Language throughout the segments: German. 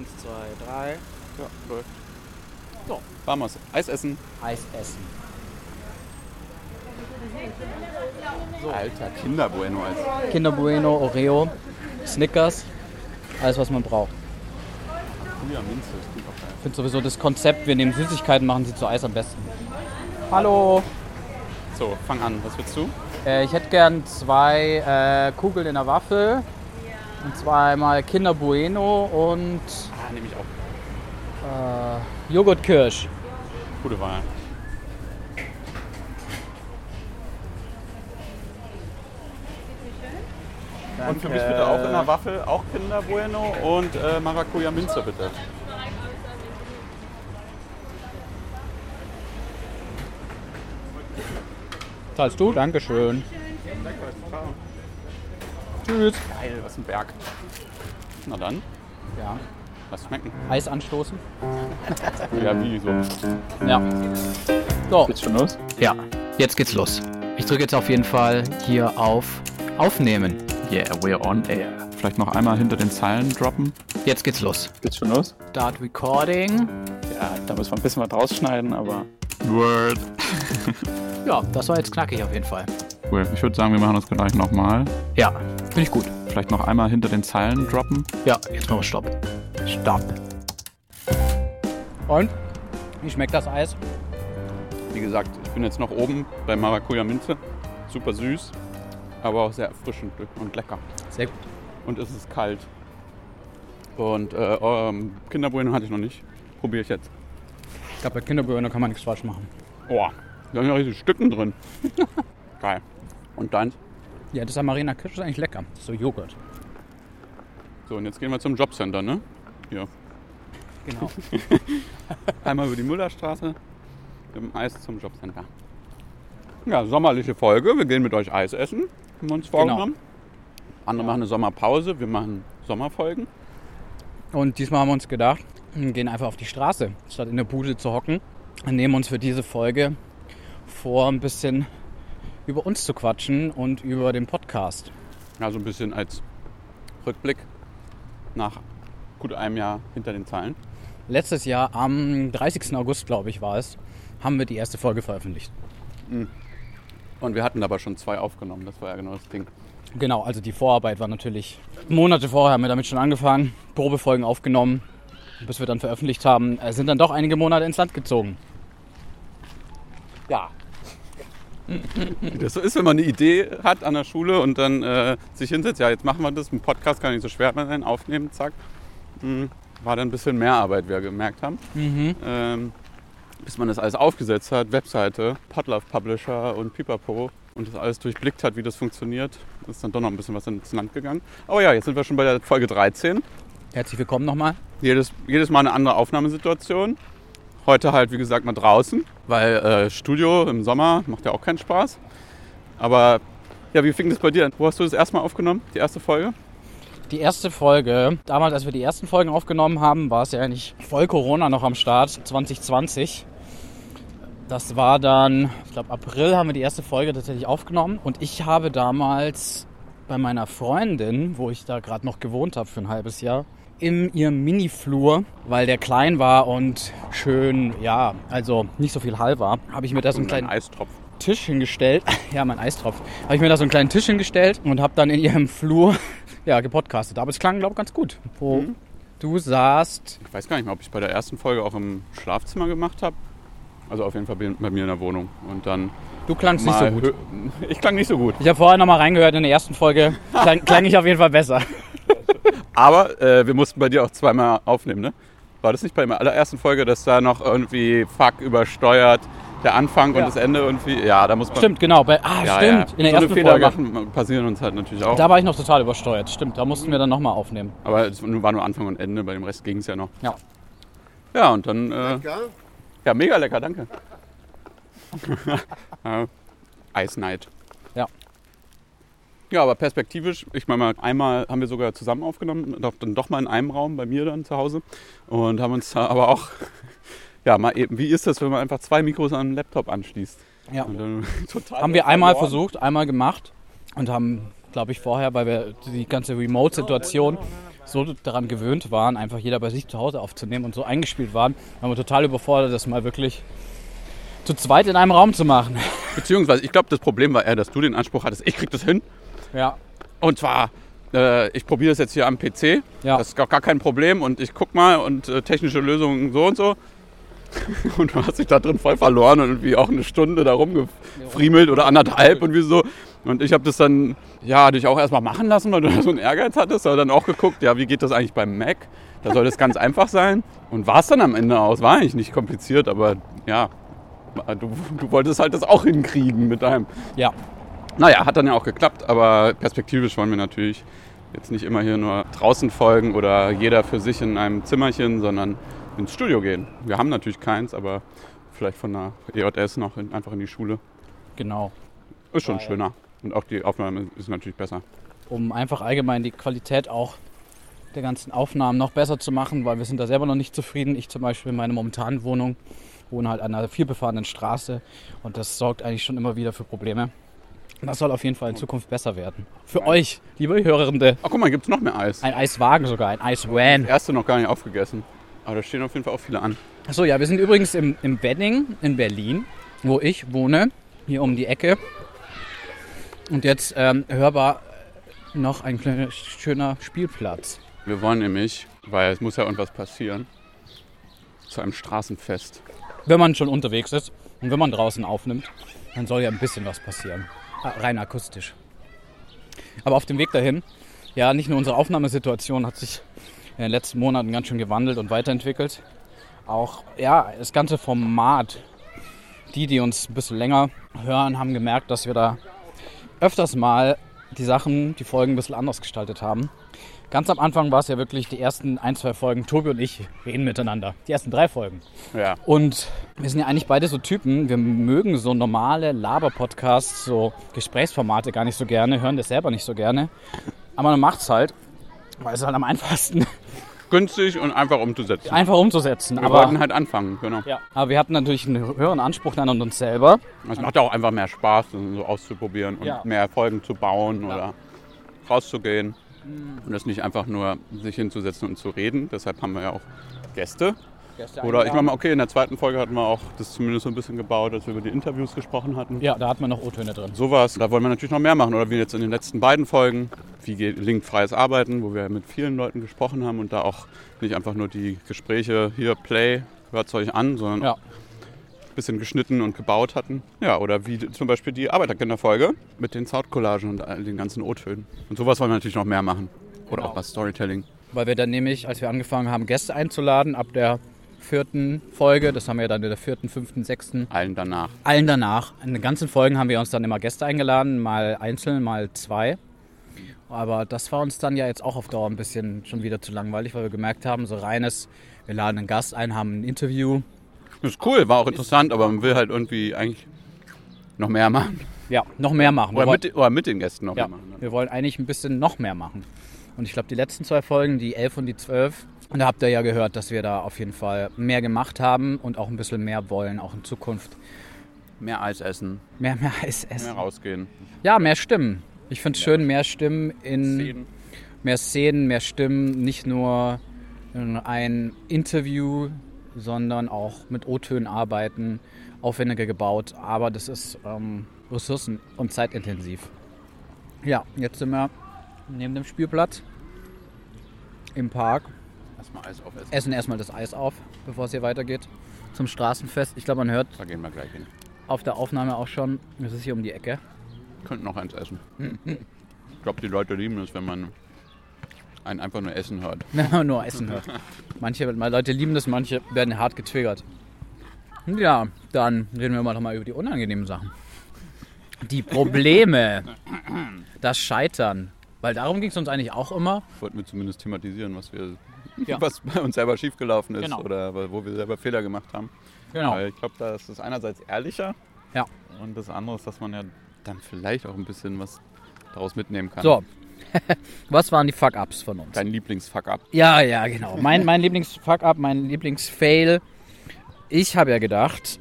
Eins, zwei, drei. Ja, läuft. So. Vamos. Eis essen. Eis essen. Alter, Kinderbueno Eis. Kinder Bueno, Oreo, Snickers, alles was man braucht. Ja, Minze, das klingt auch geil. Ich finde sowieso das Konzept, wir nehmen Süßigkeiten, machen sie zu Eis am besten. Hallo. So, fang an. Was willst du? Äh, ich hätte gern zwei äh, Kugeln in der Waffel. Und zweimal Kinder Bueno und Ah, nehme ich auch. äh, Joghurt Kirsch. Gute Wahl. Und für mich bitte auch in der Waffel, auch Kinder Bueno und äh, Maracuja Minze bitte. Zahlst du? Dankeschön. Tschüss. Geil, was ein Berg. Na dann, Ja. lass schmecken. Eis anstoßen? Ja, wie so. Ja. So. Geht's schon los? Ja, jetzt geht's los. Ich drücke jetzt auf jeden Fall hier auf Aufnehmen. Yeah, we're on air. Vielleicht noch einmal hinter den Zeilen droppen. Jetzt geht's los. Geht's schon los? Start Recording. Ja, da müssen wir ein bisschen was rausschneiden, aber. Word. Ja, das war jetzt knackig auf jeden Fall. Cool. Ich würde sagen, wir machen das gleich nochmal. Ja, finde ich gut. Vielleicht noch einmal hinter den Zeilen droppen. Ja, jetzt machen wir Stopp. Stopp. Und? Wie schmeckt das Eis? Wie gesagt, ich bin jetzt noch oben bei Maracuja Minze. Super süß, aber auch sehr erfrischend und lecker. Sehr gut. Und es ist kalt. Und äh, ähm, Kinderbueno hatte ich noch nicht. Probiere ich jetzt. Ich glaube, bei Kinderburger kann man nichts falsch machen. Boah, da sind ja richtig Stücken drin. Geil. Und dann? Ja, das Amarena Kirsch ist eigentlich lecker. Das ist so Joghurt. So, und jetzt gehen wir zum Jobcenter, ne? Hier. Genau. Einmal über die Müllerstraße mit dem Eis zum Jobcenter. Ja, sommerliche Folge. Wir gehen mit euch Eis essen, haben wir uns vorgenommen. Andere machen eine Sommerpause, wir machen Sommerfolgen. Und diesmal haben wir uns gedacht, wir gehen einfach auf die Straße, statt in der Bude zu hocken. Und nehmen uns für diese Folge vor, ein bisschen über uns zu quatschen und über den Podcast. Ja, so ein bisschen als Rückblick nach gut einem Jahr hinter den Zeilen. Letztes Jahr am 30. August, glaube ich, war es, haben wir die erste Folge veröffentlicht. Und wir hatten aber schon zwei aufgenommen, das war ja genau das Ding. Genau, also die Vorarbeit war natürlich Monate vorher haben wir damit schon angefangen, Probefolgen aufgenommen, bis wir dann veröffentlicht haben, äh, sind dann doch einige Monate ins Land gezogen. Ja, Wie das so ist, wenn man eine Idee hat an der Schule und dann äh, sich hinsetzt, ja, jetzt machen wir das, ein Podcast kann nicht so schwer sein, aufnehmen, zack. Hm, War dann ein bisschen mehr Arbeit, wie wir gemerkt haben. Ähm, bis man das alles aufgesetzt hat, Webseite, Podlove Publisher und Pipapo und das alles durchblickt hat, wie das funktioniert, ist dann doch noch ein bisschen was ins Land gegangen. Aber ja, jetzt sind wir schon bei der Folge 13. herzlich willkommen nochmal. Jedes, jedes Mal eine andere Aufnahmesituation. Heute halt, wie gesagt, mal draußen, weil äh, Studio im Sommer macht ja auch keinen Spaß. Aber ja, wie fing das bei dir an? Wo hast du das erstmal aufgenommen, die erste Folge? Die erste Folge, damals als wir die ersten Folgen aufgenommen haben, war es ja eigentlich voll Corona noch am Start, 2020. Das war dann, ich glaube April haben wir die erste Folge tatsächlich aufgenommen und ich habe damals bei meiner Freundin, wo ich da gerade noch gewohnt habe für ein halbes Jahr, in ihrem Mini-Flur, weil der klein war und schön, ja, also nicht so viel Hall war, habe ich mir da so einen kleinen Eistropf. Tisch hingestellt. Ja, mein Eistropf. Habe ich mir da so einen kleinen Tisch hingestellt und habe dann in ihrem Flur ja, gepodcastet. Aber es klang, glaube ich, ganz gut. Wo Mhm. du saßt. Ich weiß gar nicht mehr, ob ich es bei der ersten Folge auch im Schlafzimmer gemacht habe. Also auf jeden Fall bei mir in der Wohnung. Und dann Du klangst nicht so gut. Ich klang nicht so gut. Ich habe vorher noch mal reingehört in der ersten Folge. Klang, klang ich auf jeden Fall besser. Aber äh, wir mussten bei dir auch zweimal aufnehmen, ne? War das nicht bei der allerersten Folge, dass da noch irgendwie Fuck übersteuert, der Anfang Ja. und das Ende irgendwie? Ja, da muss man. Stimmt, genau. Bei, ah, Ja, stimmt. Ja. In der so ersten Fehler Folge. machen, passieren uns halt natürlich auch. Da war ich noch total übersteuert. Stimmt, da mussten wir dann noch mal aufnehmen. Aber es war nur Anfang und Ende, bei dem Rest ging es ja noch. Ja. Ja, und dann. Äh, ja, mega lecker, danke. äh, Ice Night. Ja. Aber perspektivisch, ich meine mal, einmal haben wir sogar zusammen aufgenommen, doch- dann doch mal in einem Raum bei mir dann zu Hause und haben uns aber auch, ja, mal eben, wie ist das, wenn man einfach zwei Mikros an einen Laptop anschließt? Ja. Haben wir einmal verloren. versucht, einmal gemacht und haben, glaube ich, vorher, weil wir die ganze Remote-Situation so daran gewöhnt waren, einfach jeder bei sich zu Hause aufzunehmen und so eingespielt waren, waren wir total überfordert, das mal wirklich zu zweit in einem Raum zu machen. Beziehungsweise, ich glaube, das Problem war eher, dass du den Anspruch hattest, ich krieg das hin. Ja, Und zwar, äh, ich probiere das jetzt hier am PC. Ja. Das ist gar, gar kein Problem und ich guck mal und äh, technische Lösungen so und so. Und du hast dich da drin voll verloren und irgendwie auch eine Stunde da rumgefriemelt oder anderthalb und wie so. Und ich habe das dann, ja, dich auch erstmal machen lassen, weil du da so einen Ehrgeiz hattest. Aber dann auch geguckt, ja, wie geht das eigentlich beim Mac? Da soll das ganz einfach sein. Und war es dann am Ende aus. War eigentlich nicht kompliziert, aber ja, du, du wolltest halt das auch hinkriegen mit deinem ja, naja, hat dann ja auch geklappt, aber perspektivisch wollen wir natürlich jetzt nicht immer hier nur draußen folgen oder jeder für sich in einem Zimmerchen, sondern ins Studio gehen. Wir haben natürlich keins, aber vielleicht von der EJS noch in, einfach in die Schule. genau. Ist schon Weil- schöner. Und auch die Aufnahme ist natürlich besser. Um einfach allgemein die Qualität auch der ganzen Aufnahmen noch besser zu machen, weil wir sind da selber noch nicht zufrieden. Ich zum Beispiel in meiner momentanen Wohnung wohne halt an einer vielbefahrenen Straße und das sorgt eigentlich schon immer wieder für Probleme. Das soll auf jeden Fall in Zukunft besser werden. Für euch, liebe Hörende. Ach guck mal, gibt es noch mehr Eis. Ein Eiswagen sogar, ein Eisvan. Erste noch gar nicht aufgegessen. Aber da stehen auf jeden Fall auch viele an. Achso, ja, wir sind übrigens im, im Wedding in Berlin, wo ich wohne, hier um die Ecke. Und jetzt ähm, hörbar noch ein kleiner, schöner Spielplatz. Wir wollen nämlich, weil es muss ja irgendwas passieren, zu einem Straßenfest. Wenn man schon unterwegs ist und wenn man draußen aufnimmt, dann soll ja ein bisschen was passieren. Ah, Rein akustisch. Aber auf dem Weg dahin, ja, nicht nur unsere Aufnahmesituation hat sich in den letzten Monaten ganz schön gewandelt und weiterentwickelt. Auch, ja, das ganze Format. Die, die uns ein bisschen länger hören, haben gemerkt, dass wir da öfters mal die Sachen, die Folgen ein bisschen anders gestaltet haben. Ganz am Anfang war es ja wirklich die ersten ein, zwei Folgen, Tobi und ich reden miteinander. Die ersten drei Folgen. Ja. Und wir sind ja eigentlich beide so Typen, wir mögen so normale Laber-Podcasts, so Gesprächsformate gar nicht so gerne, hören das selber nicht so gerne. Aber man macht's halt, weil es halt am einfachsten Günstig und einfach umzusetzen. einfach umzusetzen. Wir aber, wollten halt anfangen, genau. ja, aber wir hatten natürlich einen höheren Anspruch dann an uns selber. Es macht ja auch einfach mehr Spaß, das so auszuprobieren und Ja. mehr Folgen zu bauen oder rauszugehen. Und das nicht einfach nur sich hinzusetzen und zu reden. Deshalb haben wir ja auch Gäste. Oder ich meine mal, okay, in der zweiten Folge hatten wir auch das zumindest so ein bisschen gebaut, als wir über die Interviews gesprochen hatten. Ja, da hat man noch O-Töne drin. Sowas, da wollen wir natürlich noch mehr machen. Oder wie jetzt in den letzten beiden Folgen, wie gelingt freies Arbeiten, wo wir mit vielen Leuten gesprochen haben und da auch nicht einfach nur die Gespräche hier, Play, hört es euch an, sondern Ja. Bisschen geschnitten und gebaut hatten. Ja, oder wie zum Beispiel die Arbeiterkinderfolge mit den Soundcollagen und all den ganzen O-Tönen. Und sowas wollen wir natürlich noch mehr machen. Oder Genau. auch was Storytelling. Weil wir dann nämlich, als wir angefangen haben, Gäste einzuladen, ab der vierten Folge, das haben wir dann in der vierten, fünften, sechsten, Allen danach. allen danach. In den ganzen Folgen haben wir uns dann immer Gäste eingeladen, mal einzeln, mal zwei. Aber das war uns dann ja jetzt auch auf Dauer ein bisschen schon wieder zu langweilig, weil wir gemerkt haben, so reines, wir laden einen Gast ein, haben ein Interview. Das ist cool, war auch interessant, aber man will halt irgendwie eigentlich noch mehr machen. Ja, noch mehr machen. Oder mit, oder mit den Gästen noch ja, mehr machen. wir wollen eigentlich ein bisschen noch mehr machen. Und ich glaube, die letzten zwei Folgen, die 11 und die 12, und da habt ihr ja gehört, dass wir da auf jeden Fall mehr gemacht haben und auch ein bisschen mehr wollen, auch in Zukunft. Mehr Eis essen, Mehr, mehr Eis essen. mehr rausgehen. Ja, mehr Stimmen. Ich finde es schön, mehr Stimmen in Szenen. mehr Szenen, mehr Stimmen, nicht nur in ein Interview, sondern auch mit O-Tönen arbeiten, aufwendiger gebaut. Aber das ist ähm, ressourcen- und zeitintensiv. Ja, jetzt sind wir neben dem Spielplatz im Park. Erstmal Eis aufessen. Essen erstmal das Eis auf, bevor es hier weitergeht zum Straßenfest. Ich glaube, man hört Da gehen wir gleich hin. auf der Aufnahme auch schon, es ist hier um die Ecke. Könnten noch eins essen. Ich glaube, die Leute lieben es, wenn man einen einfach nur essen hört. Nur Essen hört. Manche Leute lieben das, manche werden hart getriggert. Ja, dann reden wir mal noch mal über die unangenehmen Sachen. Die Probleme, das Scheitern. Weil darum ging es uns eigentlich auch immer. Wollten wir zumindest thematisieren, was, wir, Ja. was bei uns selber schiefgelaufen ist Genau. oder wo wir selber Fehler gemacht haben. Genau. Weil ich glaube, da ist es einerseits ehrlicher Ja. und das andere ist, dass man ja dann vielleicht auch ein bisschen was daraus mitnehmen kann. So. Was waren die Fuck-Ups von uns? Dein Lieblings-Fuck-up. Ja, ja, genau. Mein, mein Lieblings-Fuck-Up, mein Lieblings-Fail. Ich habe ja gedacht,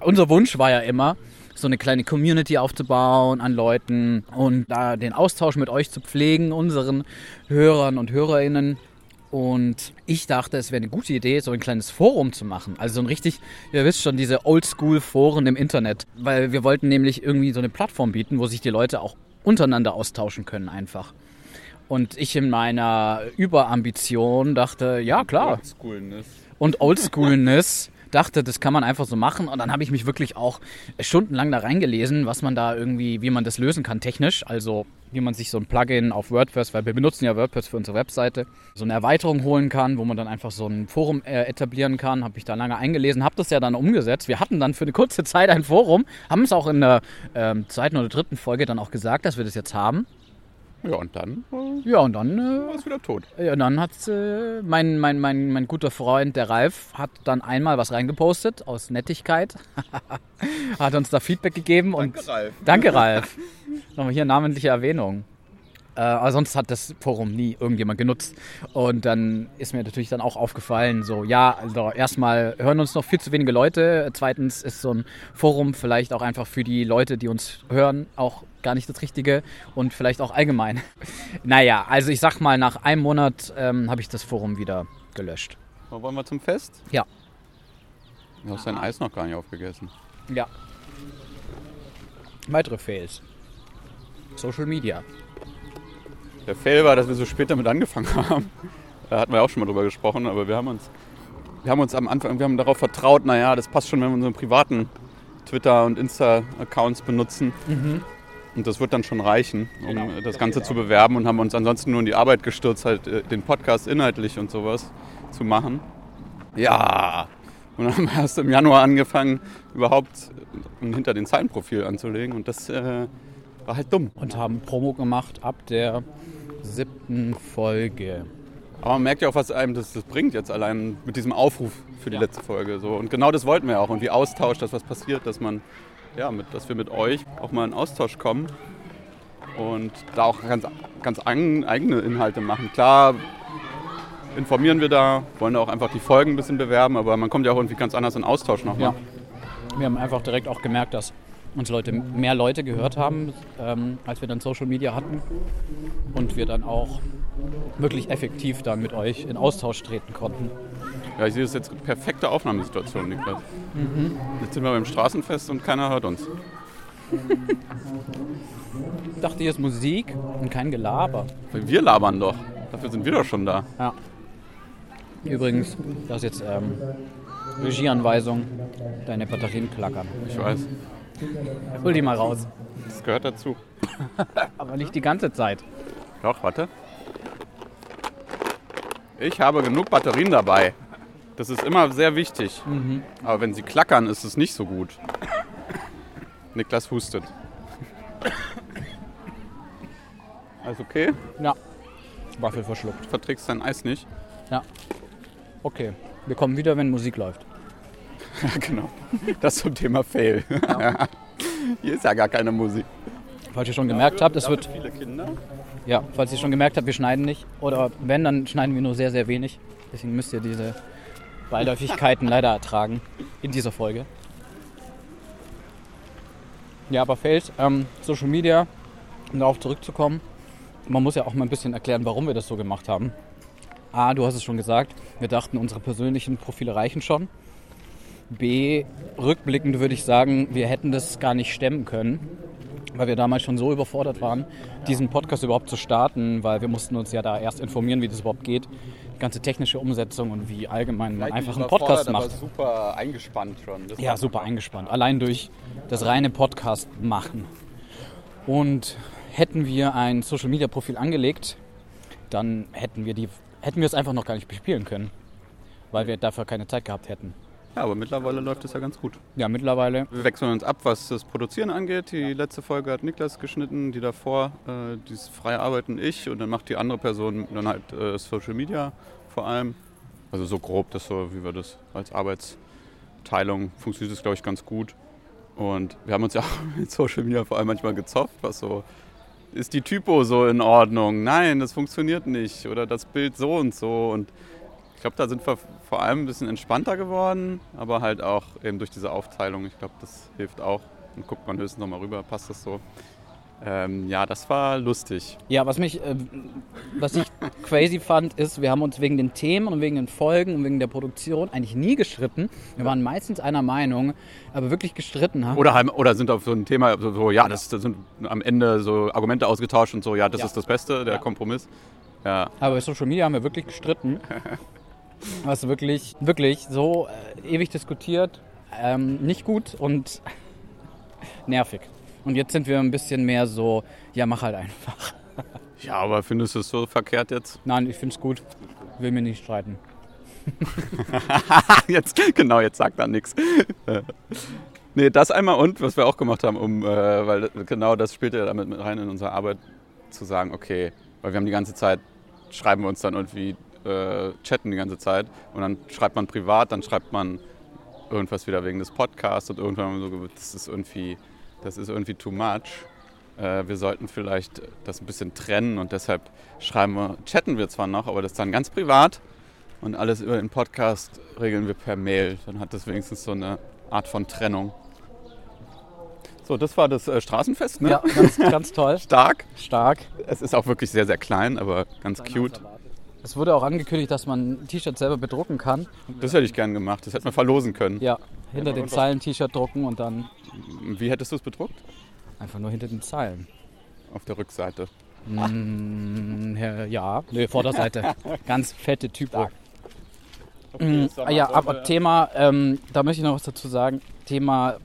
unser Wunsch war ja immer, so eine kleine Community aufzubauen an Leuten und da den Austausch mit euch zu pflegen, unseren Hörern und Hörerinnen. Und ich dachte, es wäre eine gute Idee, so ein kleines Forum zu machen. Also so ein richtig, ihr wisst schon, diese Oldschool-Foren im Internet. Weil wir wollten nämlich irgendwie so eine Plattform bieten, wo sich die Leute auch untereinander austauschen können einfach. Und ich in meiner Überambition dachte, ja klar. Oldschoolness. Und Oldschoolness dachte, das kann man einfach so machen. Und dann habe ich mich wirklich auch stundenlang da reingelesen, was man da irgendwie, wie man das lösen kann technisch. Also wie man sich so ein Plugin auf WordPress, weil wir benutzen ja WordPress für unsere Webseite, so eine Erweiterung holen kann, wo man dann einfach so ein Forum äh, etablieren kann. Habe ich da lange eingelesen, habe das ja dann umgesetzt. Wir hatten dann für eine kurze Zeit ein Forum, haben es auch in der ähm, zweiten oder dritten Folge dann auch gesagt, dass wir das jetzt haben. Ja, und dann äh, Ja, und dann äh, war es wieder tot. ja, dann hat äh, mein, mein, mein, mein guter Freund, der Ralf, hat dann einmal was reingepostet aus Nettigkeit. hat uns da Feedback gegeben und Danke, Ralf. danke Ralf. Nochmal hier namentliche Erwähnung. Äh, aber sonst hat das Forum nie irgendjemand genutzt. Und dann ist mir natürlich dann auch aufgefallen, so ja, also erstmal hören uns noch viel zu wenige Leute. Zweitens ist so ein Forum vielleicht auch einfach für die Leute, die uns hören, auch gar nicht das Richtige und vielleicht auch allgemein. naja, also ich sag mal, nach einem Monat ähm, habe ich das Forum wieder gelöscht. Wollen wir zum Fest? Ja. Du hast dein Eis noch gar nicht aufgegessen. Ja. Weitere Fails. Social Media. Der Fail war, dass wir so spät damit angefangen haben. Da hatten wir auch schon mal drüber gesprochen, aber wir haben uns, wir haben uns am Anfang, wir haben darauf vertraut, naja, das passt schon, wenn wir unsere privaten Twitter- und Insta-Accounts benutzen. Und das wird dann schon reichen, um das Ganze zu bewerben und haben uns ansonsten nur in die Arbeit gestürzt, halt äh, den Podcast inhaltlich und sowas zu machen. Ja. Und dann haben wir erst im Januar angefangen, überhaupt ein hinter den Zeilenprofil anzulegen. Und das äh, war halt dumm. Und haben Promo gemacht ab der siebten Folge. Aber man merkt ja auch, was einem das, das bringt jetzt allein mit diesem Aufruf für die Ja. letzte Folge. So. Und genau das wollten wir auch. Und wie Austausch, dass was passiert, dass man, ja, mit, dass wir mit euch auch mal in Austausch kommen und da auch ganz, ganz eigen- eigene Inhalte machen. Klar informieren wir da, wollen da auch einfach die Folgen ein bisschen bewerben, aber man kommt ja auch irgendwie ganz anders in Austausch nochmal. Ja. Wir haben einfach direkt auch gemerkt, dass uns Leute, mehr Leute gehört haben, ähm, als wir dann Social Media hatten. Und wir dann auch wirklich effektiv dann mit euch in Austausch treten konnten. Ja, ich sehe das jetzt perfekte Aufnahmesituation, Niklas. Jetzt sind wir beim Straßenfest und keiner hört uns. Ich dachte, hier ist Musik und kein Gelaber. Wir labern doch. Dafür sind wir doch schon da. Ja. Übrigens, das ist jetzt ähm, Regieanweisung. Deine Batterien klackern. Ich weiß. Hol die mal raus. Das gehört dazu. Aber nicht die ganze Zeit. Doch, warte. Ich habe genug Batterien dabei. Das ist immer sehr wichtig. Aber wenn sie klackern, ist es nicht so gut. Niklas hustet. Alles okay? Ja. Waffel verschluckt. Verträgst dein Eis nicht? Ja. Okay. Wir kommen wieder, wenn Musik läuft. Ja, genau. Das zum Thema Fail. Hier ist ja gar keine Musik. Falls ihr schon gemerkt habt, es wird. viele Kinder. Ja, falls ihr schon gemerkt habt, wir schneiden nicht. Oder wenn, dann schneiden wir nur sehr, sehr wenig. Deswegen müsst ihr diese Beiläufigkeiten leider ertragen in dieser Folge. Ja, aber Fails, ähm, Social Media, um darauf zurückzukommen. Man muss ja auch mal ein bisschen erklären, warum wir das so gemacht haben. A, du hast es schon gesagt, wir dachten, unsere persönlichen Profile reichen schon. B, rückblickend würde ich sagen, wir hätten das gar nicht stemmen können, weil wir damals schon so überfordert waren, diesen Podcast überhaupt zu starten, weil wir mussten uns ja da erst informieren, wie das überhaupt geht. Ganze technische Umsetzung und wie allgemein man einfach einen Podcast macht. super eingespannt schon. Das Ja, super eingespannt. Allein durch das reine Podcast machen. Und hätten wir ein Social Media Profil angelegt, dann hätten wir die hätten wir es einfach noch gar nicht bespielen können, weil wir dafür keine Zeit gehabt hätten. Ja, aber mittlerweile läuft es ja ganz gut. Ja, mittlerweile Wir wechseln uns ab, was das Produzieren angeht. Die letzte Folge hat Niklas geschnitten, die davor, äh, dieses freie Arbeiten ich und dann macht die andere Person dann halt äh, Social Media vor allem. Also so grob, das so, wie wir das als Arbeitsteilung funktioniert das, glaube ich, ganz gut. Und wir haben uns ja auch mit Social Media vor allem manchmal gezofft, was so, ist die Typo so in Ordnung? Nein, das funktioniert nicht. Oder das Bild so und so. Und glaube, da sind wir vor allem ein bisschen entspannter geworden, aber halt auch eben durch diese Aufteilung. Ich glaube, das hilft auch. Dann guckt man höchstens nochmal rüber, passt das so. Ähm, ja, das war lustig. Ja, was mich, äh, was ich crazy fand, ist, wir haben uns wegen den Themen und wegen den Folgen und wegen der Produktion eigentlich nie gestritten. Wir waren meistens einer Meinung, aber wirklich gestritten haben. Oder, oder sind auf so ein Thema so ja, das, das sind am Ende so Argumente ausgetauscht und so, ja, das Ja. ist das Beste, der Ja. Kompromiss. Ja, Aber bei Social Media haben wir wirklich gestritten. Was wirklich, wirklich so äh, ewig diskutiert. Ähm, nicht gut und nervig. Und jetzt sind wir ein bisschen mehr so, ja, mach halt einfach. ja aber findest du es so verkehrt jetzt? Nein, ich finde es gut. Will mir nicht streiten. jetzt, genau, jetzt sagt er nichts. Nee, das einmal und, was wir auch gemacht haben, um, äh, weil genau das spielt ja damit mit rein in unsere Arbeit, zu sagen, okay, weil wir haben die ganze Zeit, schreiben wir uns dann irgendwie, äh, chatten die ganze Zeit und dann schreibt man privat, dann schreibt man irgendwas wieder wegen des Podcasts und irgendwann haben wir so, das ist irgendwie, das ist irgendwie too much. Äh, wir sollten vielleicht das ein bisschen trennen und deshalb schreiben wir, chatten wir zwar noch, aber das dann ganz privat und alles über den Podcast regeln wir per Mail. Dann hat das wenigstens so eine Art von Trennung. So, das war das äh, Straßenfest, ne? Ja, ganz, ganz toll. Stark. Stark. Es ist auch wirklich sehr, sehr klein, aber ganz cute. Es wurde auch angekündigt, dass man ein T-Shirt selber bedrucken kann. Das hätte ich gern gemacht. Das hätten wir verlosen können. Ja, hinter den Zeilen T-Shirt drucken und dann Wie hättest du es bedruckt? einfach nur hinter den Zeilen. Auf der Rückseite. Mm, ja, nee, Vorderseite. Ganz fette Typo. Okay, Ah ja, aber Thema, ähm, da möchte ich noch was dazu sagen. Thema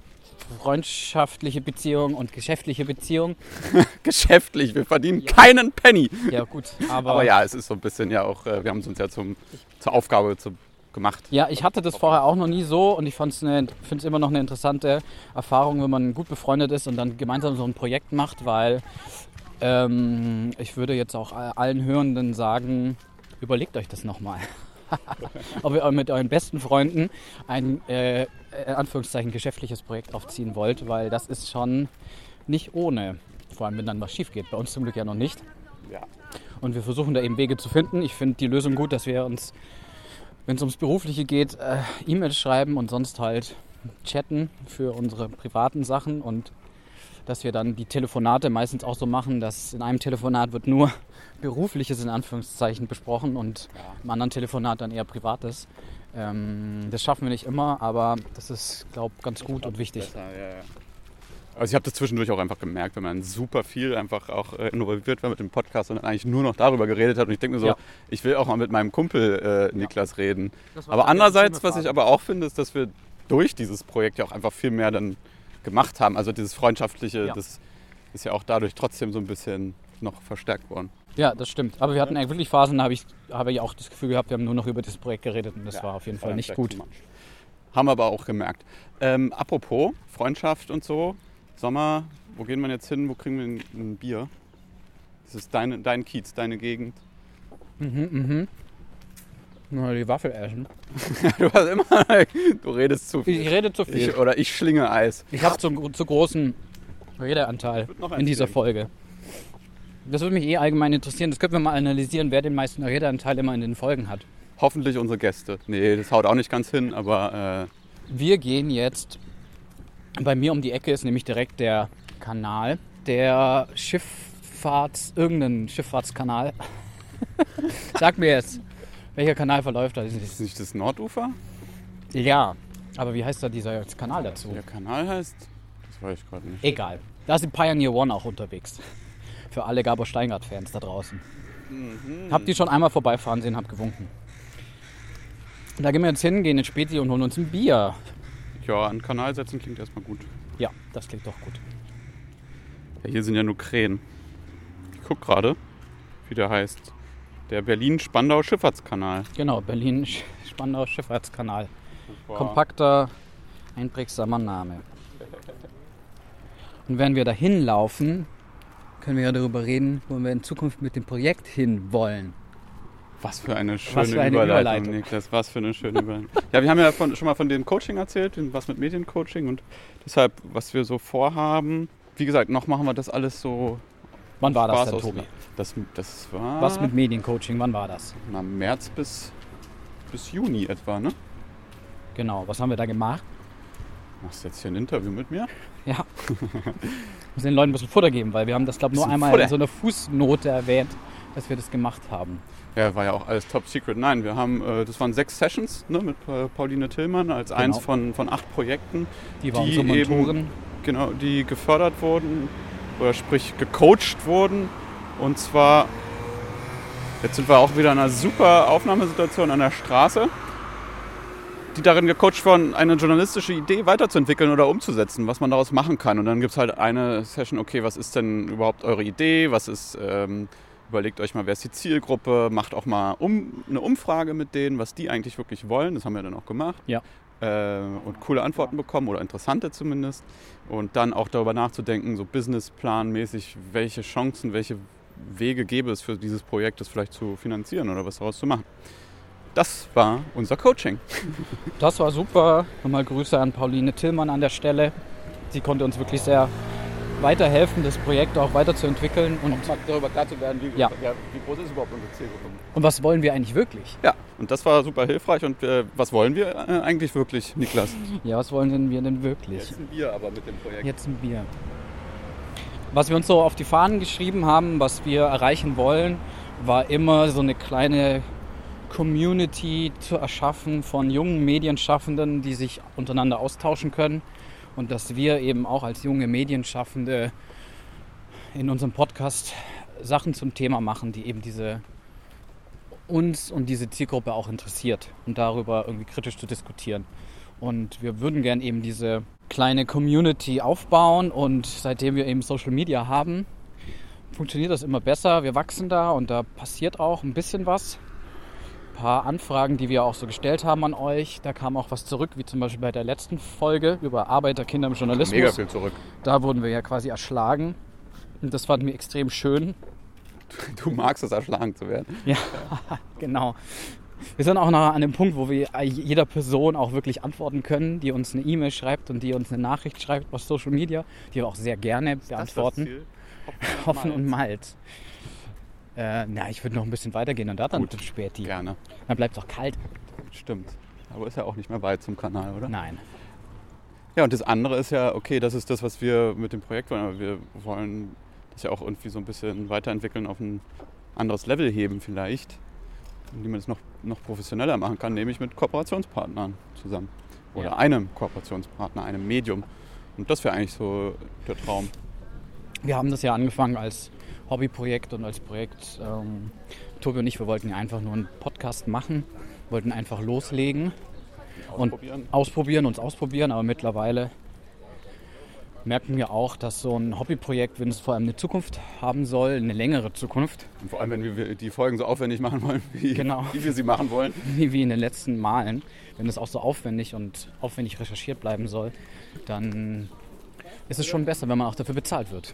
freundschaftliche Beziehung und geschäftliche Beziehung. Geschäftlich, wir verdienen keinen Penny. Ja, gut, aber, Aber ja, es ist so ein bisschen ja auch, äh, wir haben es uns ja zum, zur Aufgabe zu, gemacht. Ja, ich hatte das vorher auch noch nie so und ich finde es immer noch eine interessante Erfahrung, wenn man gut befreundet ist und dann gemeinsam so ein Projekt macht, weil ähm, ich würde jetzt auch allen Hörenden sagen, überlegt euch das nochmal. Ob ihr mit euren besten Freunden ein, äh, in Anführungszeichen, geschäftliches Projekt aufziehen wollt, weil das ist schon nicht ohne. Vor allem, wenn dann was schief geht. Bei uns zum Glück ja noch nicht. Ja. Und wir versuchen da eben Wege zu finden. Ich finde die Lösung gut, dass wir uns, wenn es ums Berufliche geht, äh, E-Mails schreiben und sonst halt chatten für unsere privaten Sachen und dass wir dann die Telefonate meistens auch so machen, dass in einem Telefonat wird nur Berufliches in Anführungszeichen besprochen und im anderen Telefonat dann eher Privates. Ähm, das schaffen wir nicht immer, aber das ist, glaube ich, ganz gut und wichtig. Besser, ja, ja. Also ich habe das zwischendurch auch einfach gemerkt, wenn man super viel einfach auch äh, involviert war mit dem Podcast und dann eigentlich nur noch darüber geredet hat. Und ich denke mir so, Ja. ich will auch mal mit meinem Kumpel äh, Niklas reden. Das war Aber andererseits, was ich aber auch finde, ist, dass wir durch dieses Projekt ja auch einfach viel mehr dann gemacht haben. Also dieses Freundschaftliche, Ja. das ist ja auch dadurch trotzdem so ein bisschen noch verstärkt worden. Ja, das stimmt. Aber wir hatten eigentlich wirklich Phasen, da habe ich, habe ich auch das Gefühl gehabt, wir haben nur noch über das Projekt geredet und das Ja, war auf jeden Fall nicht gut. Haben wir aber auch gemerkt. Ähm, apropos Freundschaft und so, Sommer, wo gehen wir jetzt hin? Wo kriegen wir ein, ein Bier? Das ist deine, dein Kiez, deine Gegend. Mhm, mhm. Nur die Waffel essen. Du hast immer, du redest zu viel. Ich rede zu viel. Ich, oder ich schlinge Eis. Ich habe zu, zu großen Redeanteil in dieser nehmen. Folge. Das würde mich eh allgemein interessieren. Das könnten wir mal analysieren, wer den meisten Redeanteil immer in den Folgen hat. Hoffentlich unsere Gäste. Nee, das haut auch nicht ganz hin, aber äh, Wir gehen jetzt, bei mir um die Ecke ist nämlich direkt der Kanal, der Schifffahrts, irgendein Schifffahrtskanal. Sag mir jetzt, welcher Kanal verläuft da? ist das nicht das Nordufer? Ja, aber wie heißt da dieser Kanal dazu? Der Kanal heißt? Das weiß ich gerade nicht. Egal. Da ist die Pioneer One auch unterwegs. Für alle Gabor Steingart-Fans da draußen. Habt die schon einmal vorbeifahren sehen, hab gewunken. Da gehen wir jetzt hin, gehen in Späti und holen uns ein Bier. Ja, an Kanal setzen klingt erstmal gut. Ja, das klingt doch gut. Ja, hier sind ja nur Krähen. Ich guck gerade, wie der heißt. Der Berlin-Spandau Schifffahrtskanal. Genau, Berlin-Spandau Schifffahrtskanal. Wow. Kompakter, einprägsamer Name. Und wenn wir dahin laufen, können wir ja darüber reden, wo wir in Zukunft mit dem Projekt hin wollen. Was für eine schöne für eine Überleitung, Überleitung. Niklas. Was für eine schöne Überleitung. ja, wir haben ja von, schon mal von dem Coaching erzählt, was mit Mediencoaching und deshalb, was wir so vorhaben. Wie gesagt, noch machen wir das alles so Wann war das Spaß denn, aus. Tobi? Das, das war Was mit Mediencoaching, wann war das? na, März bis, bis Juni etwa, ne? Genau, was haben wir da gemacht? Machst du jetzt hier ein Interview mit mir? Ja. Muss den Leuten ein bisschen Futter geben, weil wir haben das, glaube ich, nur einmal Futter. in so einer Fußnote erwähnt, dass wir das gemacht haben. Ja, war ja auch alles top secret. Nein, wir haben, äh, das waren sechs Sessions ne, mit äh, Pauline Tillmann als eins Genau. von, von acht Projekten, Die waren Die eben- Mentoren. genau, die gefördert wurden oder sprich gecoacht wurden. Und zwar, jetzt sind wir auch wieder in einer super Aufnahmesituation an der Straße, die darin gecoacht wurden, eine journalistische Idee weiterzuentwickeln oder umzusetzen, was man daraus machen kann. Und dann gibt es halt eine Session, okay, was ist denn überhaupt eure Idee? Was ist, ähm, überlegt euch mal, wer ist die Zielgruppe? Macht auch mal um, eine Umfrage mit denen, was die eigentlich wirklich wollen. Das haben wir dann auch gemacht. Ja. Äh, und coole Antworten bekommen oder interessante zumindest. Und dann auch darüber nachzudenken, so businessplanmäßig, welche Chancen, welche Wege gäbe es für dieses Projekt, das vielleicht zu finanzieren oder was daraus zu machen. Das war unser Coaching. Das war super. Nochmal Grüße an Pauline Tillmann an der Stelle. Sie konnte uns wirklich sehr weiterhelfen, das Projekt auch weiterzuentwickeln. Und, mal darüber klar zu werden, wie, Ja. wie groß ist überhaupt unsere Zielgruppe. und was wollen wir eigentlich wirklich? Ja, und das war super hilfreich. Und äh, was wollen wir äh, eigentlich wirklich, Niklas? Ja, was wollen denn wir denn wirklich? Jetzt ein Bier aber mit dem Projekt. Jetzt ein Bier. Was wir uns so auf die Fahnen geschrieben haben, was wir erreichen wollen, war immer so eine kleine Community zu erschaffen von jungen Medienschaffenden, die sich untereinander austauschen können. Und dass wir eben auch als junge Medienschaffende in unserem Podcast Sachen zum Thema machen, die eben diese uns und diese Zielgruppe auch interessiert und darüber irgendwie kritisch zu diskutieren. Und wir würden gern eben diese kleine Community aufbauen und seitdem wir eben Social Media haben, funktioniert das immer besser. Wir wachsen da und da passiert auch ein bisschen was. Ein paar Anfragen, die wir auch so gestellt haben an euch, da kam auch was zurück, wie zum Beispiel bei der letzten Folge über Arbeiterkinder im Journalismus. Mega viel zurück. Da wurden wir ja quasi erschlagen. Und das fanden wir extrem schön. Du magst es, erschlagen zu werden. Ja, genau. Wir sind auch noch an dem Punkt, wo wir jeder Person auch wirklich antworten können, die uns eine E-Mail schreibt und die uns eine Nachricht schreibt auf Social Media, die wir auch sehr gerne beantworten. Ziel? Hoffen und Malz. Äh, na, ich würde noch ein bisschen weitergehen und da dann Gut. Späti. Gerne. Dann bleibt es auch kalt. Stimmt. Aber ist ja auch nicht mehr weit zum Kanal, oder? Nein. Ja, und das andere ist ja, okay, das ist das, was wir mit dem Projekt wollen, aber wir wollen das ja auch irgendwie so ein bisschen weiterentwickeln, auf ein anderes Level heben vielleicht, indem man das noch, noch professioneller machen kann, nämlich mit Kooperationspartnern zusammen. Oder Ja. einem Kooperationspartner, einem Medium. Und das wäre eigentlich so der Traum. Wir haben das ja angefangen als Hobbyprojekt und als Projekt. Ähm, Tobi und ich, wir wollten ja einfach nur einen Podcast machen, wollten einfach loslegen. Und Ausprobieren. ausprobieren, uns ausprobieren, aber mittlerweile merken wir auch, dass so ein Hobbyprojekt, wenn es vor allem eine Zukunft haben soll, eine längere Zukunft, Und vor allem, wenn wir die Folgen so aufwendig machen wollen, wie, Genau. wie wir sie machen wollen. wie wie in den letzten Malen, wenn es auch so aufwendig und aufwendig recherchiert bleiben soll, dann ist es schon besser, wenn man auch dafür bezahlt wird.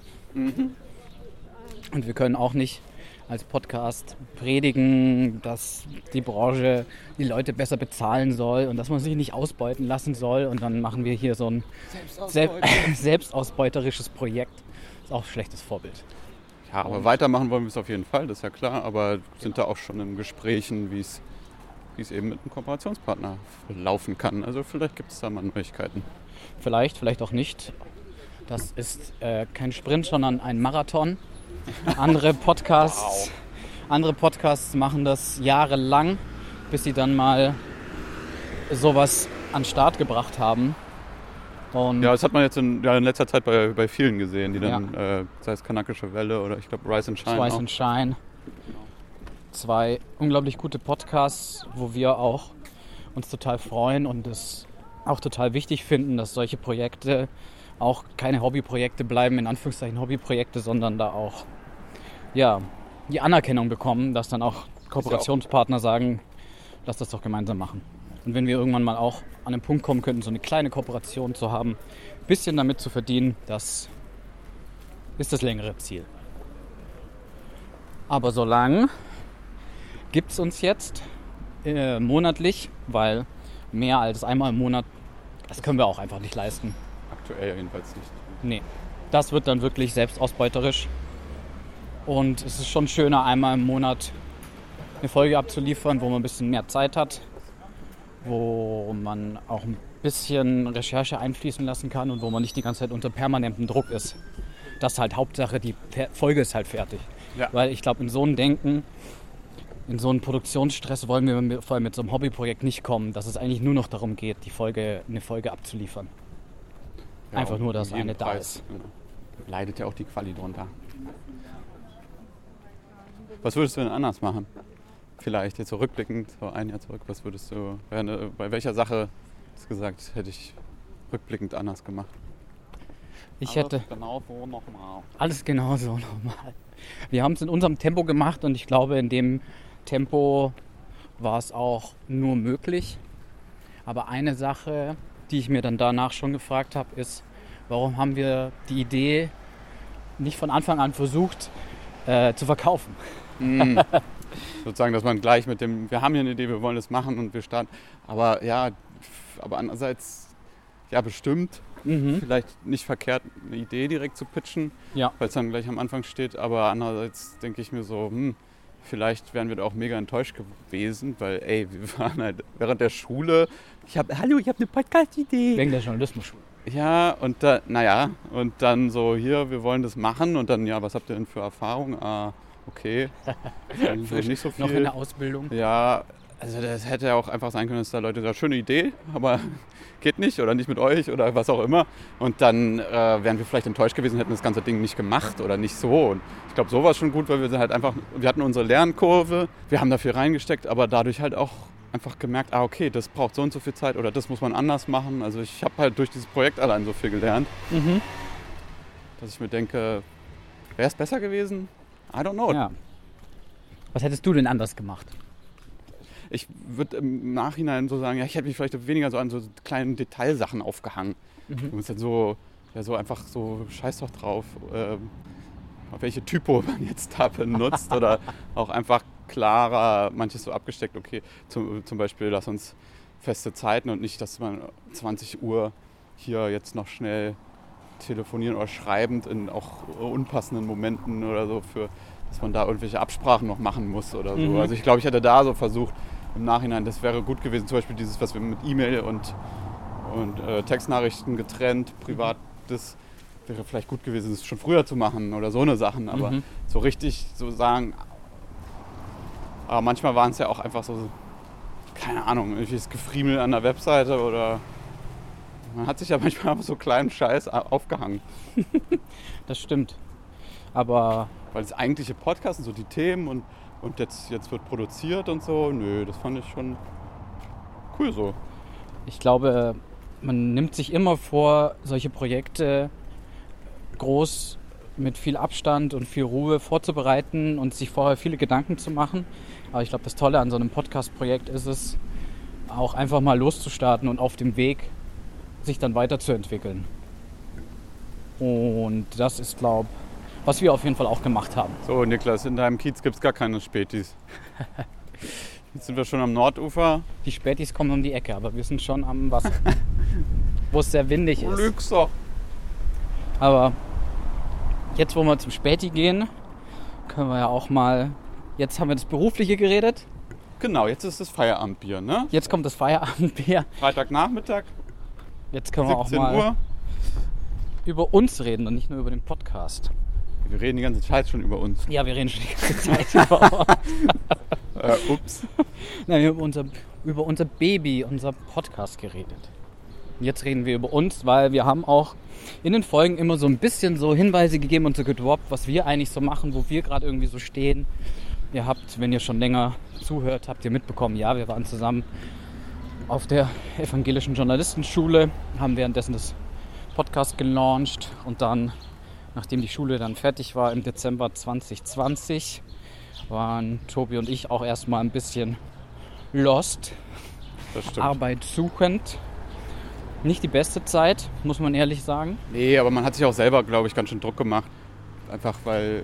Und wir können auch nicht als Podcast predigen, dass die Branche die Leute besser bezahlen soll und dass man sich nicht ausbeuten lassen soll. Und dann machen wir hier so ein Sel selbstausbeuterisches Projekt. Ist auch ein schlechtes Vorbild. Ja, aber weitermachen wollen wir es auf jeden Fall, das ist ja klar. Aber sind da auch schon in Gesprächen, wie es wie es eben mit einem Kooperationspartner laufen kann. Also vielleicht gibt es da mal Neuigkeiten. Vielleicht, vielleicht auch nicht. Das ist äh, kein Sprint, sondern ein Marathon. Andere Podcasts, andere Podcasts machen das jahrelang, bis sie dann mal sowas an den Start gebracht haben. Und Ja, das hat man jetzt in, ja, in letzter Zeit bei, bei vielen gesehen, die dann, äh, sei es Kanakische Welle oder ich glaube Rise and Shine. Auch. and Shine. Zwei unglaublich gute Podcasts, wo wir auch uns total freuen und es auch total wichtig finden, dass solche Projekte auch keine Hobbyprojekte bleiben, in Anführungszeichen Hobbyprojekte, sondern da auch ja, die Anerkennung bekommen, dass dann auch Kooperationspartner sagen, lass das doch gemeinsam machen. Und wenn wir irgendwann mal auch an den Punkt kommen könnten, so eine kleine Kooperation zu haben, ein bisschen damit zu verdienen, das ist das längere Ziel. Aber solange gibt es uns jetzt äh, monatlich, weil mehr als einmal im Monat, das können wir auch einfach nicht leisten. Aktuell jedenfalls nicht. Nee, das wird dann wirklich selbstausbeuterisch. Und es ist schon schöner, einmal im Monat eine Folge abzuliefern, wo man ein bisschen mehr Zeit hat, wo man auch ein bisschen Recherche einfließen lassen kann und wo man nicht die ganze Zeit unter permanentem Druck ist. Das ist halt Hauptsache, die Folge ist halt fertig. Ja. Weil ich glaube, in so ein Denken, in so einen Produktionsstress wollen wir mit, vor allem mit so einem Hobbyprojekt nicht kommen, dass es eigentlich nur noch darum geht, die Folge, eine Folge abzuliefern. Ja, Einfach nur, dass eine da ist. Genau. Leidet ja auch die Quali drunter. Was würdest du denn anders machen? Vielleicht jetzt so rückblickend, so ein Jahr zurück, was würdest du, bei eine- bei welcher Sache, du gesagt, hätte ich rückblickend anders gemacht? Ich hätte Genau so nochmal. alles genauso normal. Wir haben es in unserem Tempo gemacht und ich glaube, in dem Tempo war es auch nur möglich. Aber eine Sache, die ich mir dann danach schon gefragt habe, ist, warum haben wir die Idee nicht von Anfang an versucht äh, zu verkaufen? Mm. Sozusagen, dass man gleich mit dem, wir haben hier eine Idee, wir wollen das machen und wir starten. Aber ja, aber andererseits, ja bestimmt, Mhm. vielleicht nicht verkehrt, eine Idee direkt zu pitchen, Ja. weil es dann gleich am Anfang steht. Aber andererseits denke ich mir so, hm, vielleicht wären wir da auch mega enttäuscht gewesen, weil ey, wir waren halt während der Schule. Ich habe, hallo, ich habe eine Podcast-Idee. Wegen der Journalismusschule. Ja, und da, naja, und dann so, hier, wir wollen das machen und dann, ja, was habt ihr denn für Erfahrung? Ah, okay. Nicht so viel. Noch in der Ausbildung. Ja, also das hätte ja auch einfach sein können, dass da Leute sagen, schöne Idee, aber geht nicht oder nicht mit euch oder was auch immer. Und dann äh, wären wir vielleicht enttäuscht gewesen, hätten das ganze Ding nicht gemacht oder nicht so. Und ich glaube, so war es schon gut, weil wir halt einfach, wir hatten unsere Lernkurve, wir haben da viel reingesteckt, aber dadurch halt auch einfach gemerkt, ah okay, das braucht so und so viel Zeit oder das muss man anders machen. Also ich habe halt durch dieses Projekt allein so viel gelernt, Mhm. dass ich mir denke, wäre es besser gewesen? I don't know. Ja. Was hättest du denn anders gemacht? Ich würde im Nachhinein so sagen, ja, ich hätte mich vielleicht weniger so an so kleinen Detailsachen aufgehangen. Mhm. Du musst dann so, ja, so einfach so, scheiß doch drauf, auf welche Typo man jetzt da benutzt oder auch einfach klarer, manches so abgesteckt, okay, zum, zum Beispiel lass uns feste Zeiten und nicht, dass man 20 Uhr hier jetzt noch schnell telefonieren oder schreibend in auch unpassenden Momenten oder so für, dass man da irgendwelche Absprachen noch machen muss oder so. Mhm. Also ich glaube, ich hätte da so versucht, im Nachhinein, das wäre gut gewesen, zum Beispiel dieses, was wir mit E-Mail und, und äh, Textnachrichten getrennt, privat, das wäre vielleicht gut gewesen, das schon früher zu machen oder so eine Sachen, aber Mhm. so richtig so sagen, aber manchmal waren es ja auch einfach so, keine Ahnung, irgendwelches Gefriemel an der Webseite oder man hat sich ja manchmal auf so kleinen Scheiß aufgehangen. Das stimmt. Aber Weil das eigentliche Podcast und so die Themen und, und jetzt, jetzt wird produziert und so, nö, das fand ich schon cool so. ich glaube, man nimmt sich immer vor, solche Projekte groß mit viel Abstand und viel Ruhe vorzubereiten und sich vorher viele Gedanken zu machen. Aber ich glaube, das Tolle an so einem Podcast-Projekt ist es, auch einfach mal loszustarten und auf dem Weg sich dann weiterzuentwickeln. Und das ist, glaube was wir auf jeden Fall auch gemacht haben. So, Niklas, in deinem Kiez gibt es gar keine Spätis. Jetzt sind wir schon am Nordufer. Die Spätis kommen um die Ecke, aber wir sind schon am Wasser, wo es sehr windig ist. Doch. Aber jetzt, wo wir zum Späti gehen, können wir ja auch mal. Jetzt haben wir das Berufliche geredet. Genau, jetzt ist das Feierabendbier, ne? Jetzt kommt das Feierabendbier. Freitagnachmittag, Jetzt können wir auch 17 mal Uhr. über uns reden und nicht nur über den Podcast. Wir reden die ganze Zeit schon über uns. Ja, wir reden schon die ganze Zeit über uns. Äh, ups. Nein, wir haben über unser, über unser Baby, unser Podcast geredet. Und Jetzt reden wir über uns, weil wir haben auch in den Folgen immer so ein bisschen so Hinweise gegeben und so gedroppt, was wir eigentlich so machen, wo wir gerade irgendwie so stehen. Ihr habt, wenn ihr schon länger zuhört, habt ihr mitbekommen, ja, wir waren zusammen auf der evangelischen Journalistenschule, haben währenddessen das Podcast gelauncht und dann, nachdem die Schule dann fertig war im Dezember 2020, waren Tobi und ich auch erstmal ein bisschen lost, Das stimmt. Arbeit suchend. Nicht die beste Zeit, muss man ehrlich sagen. Nee, aber man hat sich auch selber, glaube ich, ganz schön Druck gemacht. Einfach weil,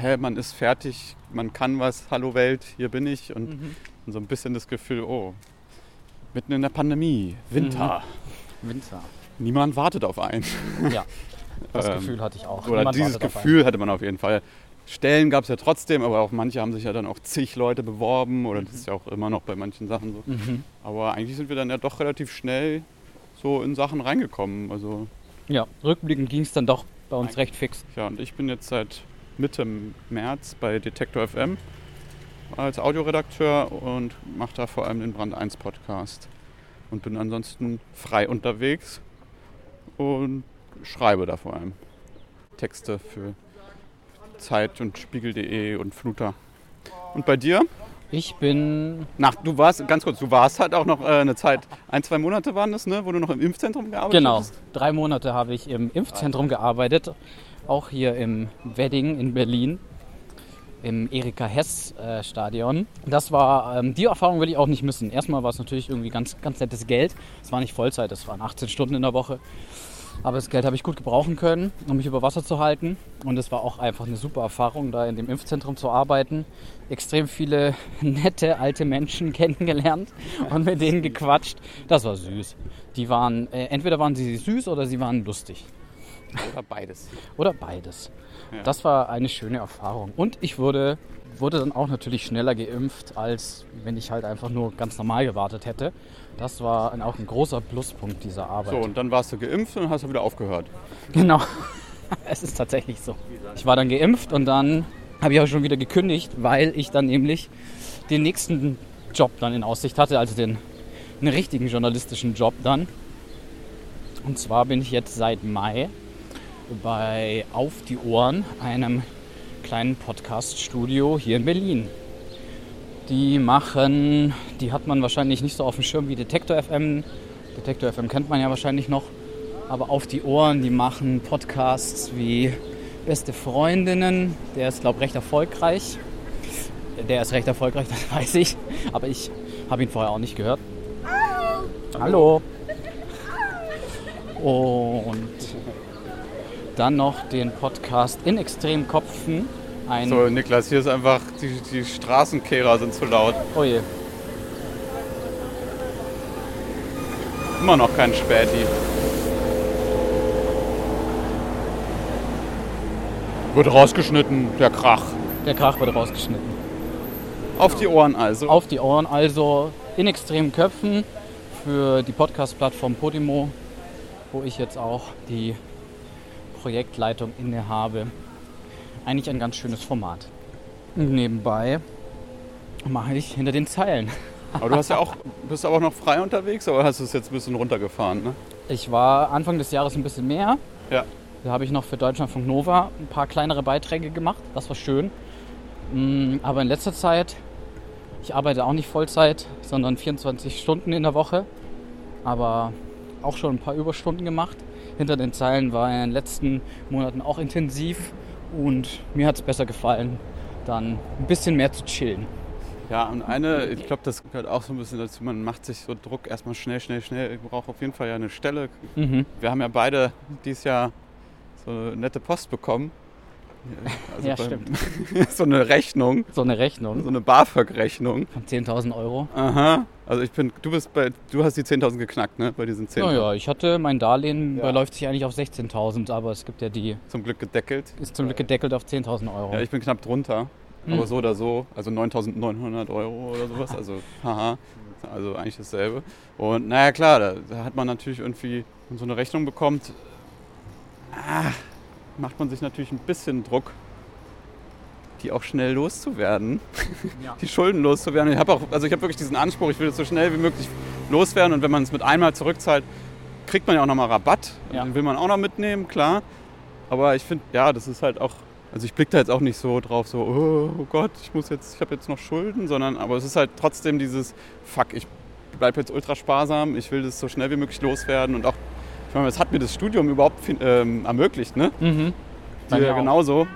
hä, man ist fertig, man kann was, hallo Welt, hier bin ich. Und, und so ein bisschen das Gefühl, oh, mitten in der Pandemie, Winter. Winter. Niemand wartet auf einen. Ja, das Ähm, Gefühl hatte ich auch. Oder Niemand dieses Gefühl hatte man auf jeden Fall. Stellen gab es ja trotzdem, aber auch manche haben sich ja dann auch zig Leute beworben oder das ist ja auch immer noch bei manchen Sachen so. Mhm. Aber eigentlich sind wir dann ja doch relativ schnell so in Sachen reingekommen. Also Ja, rückblickend ging es dann doch bei uns recht fix. ja, und ich bin jetzt seit Mitte März bei Detektor FM als Audioredakteur und mache da vor allem den Brand 1 Podcast. Und bin ansonsten frei unterwegs und schreibe da vor allem Texte für Zeit und Spiegel.de und Fluter. Und bei dir? Ich bin, Nach, du warst, ganz kurz, du warst halt auch noch äh, eine Zeit, ein, zwei Monate waren das, ne, wo du noch im Impfzentrum gearbeitet genau, hast? drei Monate habe ich im Impfzentrum gearbeitet, auch hier im Wedding in Berlin, im Erika Hess äh, Stadion. Das war, ähm, die Erfahrung will ich auch nicht missen. Erstmal war es natürlich irgendwie ganz, ganz nettes Geld. Es war nicht Vollzeit, es waren 18 Stunden in der Woche. Aber das Geld habe ich gut gebrauchen können, um mich über Wasser zu halten. Und es war auch einfach eine super Erfahrung, da in dem Impfzentrum zu arbeiten. Extrem viele nette alte Menschen kennengelernt und mit denen gequatscht. Das war süß. Die waren, äh, entweder waren sie süß oder sie waren lustig. Oder beides. Oder beides. Ja. Das war eine schöne Erfahrung. Und ich wurde, wurde dann auch natürlich schneller geimpft, als wenn ich halt einfach nur ganz normal gewartet hätte. Das war ein, auch ein großer Pluspunkt dieser Arbeit. So, und dann warst du geimpft und hast du wieder aufgehört. Genau. Es ist tatsächlich so. Ich war dann geimpft und dann habe ich auch schon wieder gekündigt, weil ich dann nämlich den nächsten Job dann in Aussicht hatte, also den einen richtigen journalistischen Job dann. Und zwar bin ich jetzt seit Mai bei Auf die Ohren, einem kleinen Podcast-Studio hier in Berlin. Die machen, die hat man wahrscheinlich nicht so auf dem Schirm wie Detektor FM. Detektor FM kennt man ja wahrscheinlich noch. Aber auf die Ohren, die machen Podcasts wie Beste Freundinnen. Der ist, glaube ich, recht erfolgreich. Der ist recht erfolgreich, das weiß ich. Aber ich habe ihn vorher auch nicht gehört. Hallo. Und dann noch den Podcast In Extrem Kopfen. Ein So, Niklas, hier ist einfach, die, die Straßenkehrer sind zu laut. Oh je. Immer noch kein Späti. Wird rausgeschnitten, der Krach. Der Krach wurde rausgeschnitten. Auf die Ohren also. Auf die Ohren also in extremen Köpfen für die Podcast-Plattform Podimo, wo ich jetzt auch die Projektleitung innehabe. Eigentlich ein ganz schönes Format. Und nebenbei mache ich hinter den Zeilen. Aber du hast ja auch, bist aber auch noch frei unterwegs, oder hast du es jetzt ein bisschen runtergefahren, ne? Ich war Anfang des Jahres ein bisschen mehr. Ja. Da habe ich noch für Deutschlandfunk Nova ein paar kleinere Beiträge gemacht. Das war schön. Mm, Aber in letzter Zeit, ich arbeite auch nicht Vollzeit, sondern 24 Stunden in der Woche. Aber auch schon ein paar Überstunden gemacht. Hinter den Zeilen war in den letzten Monaten auch intensiv. Und mir hat es besser gefallen, dann ein bisschen mehr zu chillen. Ja, und eine, ich glaube, das gehört auch so ein bisschen dazu, man macht sich so Druck erstmal schnell, schnell, schnell. Ich brauche auf jeden Fall ja eine Stelle. Mhm. Wir haben ja beide dieses Jahr so eine nette Post bekommen. Also Ja, beim- so eine Rechnung, So eine Rechnung so eine BAföG-Rechnung. von 10.000 Euro. Aha. Also ich bin, du bist bei, du hast die 10.000 geknackt, ne? Bei diesen 10.000. Naja, ich hatte, mein Darlehen Ja. beläuft sich eigentlich auf 16.000, aber es gibt ja die, Zum Glück gedeckelt. ist zum Glück gedeckelt auf 10.000 Euro. Ja, ich bin knapp drunter. Hm. Aber so oder so, also 9.900 Euro oder sowas. Also, haha. Also eigentlich dasselbe. Und naja, klar, da, da hat man natürlich irgendwie, wenn so eine Rechnung bekommt, ah, macht man sich natürlich ein bisschen Druck, die auch schnell loszuwerden. Ja. Die Schulden loszuwerden. Ich habe auch, also ich habe wirklich diesen Anspruch, ich will das so schnell wie möglich loswerden. Und wenn man es mit einmal zurückzahlt, kriegt man ja auch nochmal Rabatt. Ja. Den will man auch noch mitnehmen, klar. Aber ich finde, ja, das ist halt auch, also ich blicke da jetzt auch nicht so drauf, so, oh, oh Gott, ich muss jetzt, ich habe jetzt noch Schulden, sondern, aber es ist halt trotzdem dieses, fuck, ich bleibe jetzt ultra sparsam, ich will das so schnell wie möglich loswerden und auch, ich meine, das hat mir das Studium überhaupt ähm, ermöglicht, ne? Mhm. Mir ja genauso.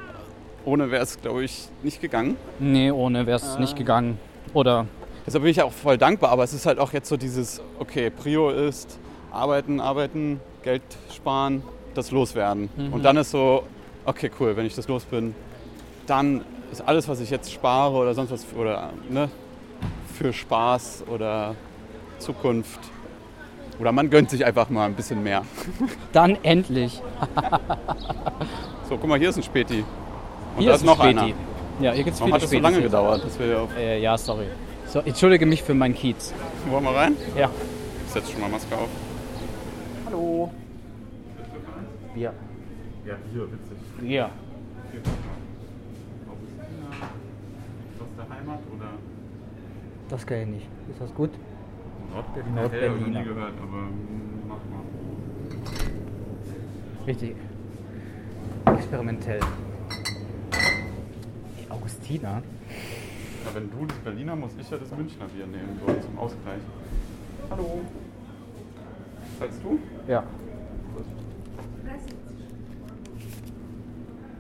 Ohne wäre es, glaube ich, nicht gegangen. Nee, ohne wäre es Ah. nicht gegangen. Oder Deshalb bin ich auch voll dankbar, aber es ist halt auch jetzt so dieses, okay, Prio ist arbeiten, arbeiten, Geld sparen, das loswerden. Mhm. Und dann ist so, okay, cool, wenn ich das los bin, dann ist alles, was ich jetzt spare oder sonst was, oder ne, für Spaß oder Zukunft. Oder man gönnt sich einfach mal ein bisschen mehr. dann endlich. So, guck mal, hier ist ein Späti. Und da ist noch einer. Ja, hier gibt's Warum viele hat das so lange hier. gedauert, dass wir hier auf... Äh, ja, sorry. So, entschuldige mich für meinen Kiez. Wollen wir rein? Ja. Ich setze schon mal Maske auf. Hallo. Bier. Ja, hier, witzig. Bier. Aus der Heimat oder Das kann ich nicht. Ist das gut? Nordberliner? Hell, hab ich noch nie gehört, aber mach mal. Richtig. Experimentell. Die Augustiner. Ja, wenn du das Berliner, muss ich ja das Münchner Bier nehmen, so zum Ausgleich. Hallo. Zahlst du? Ja.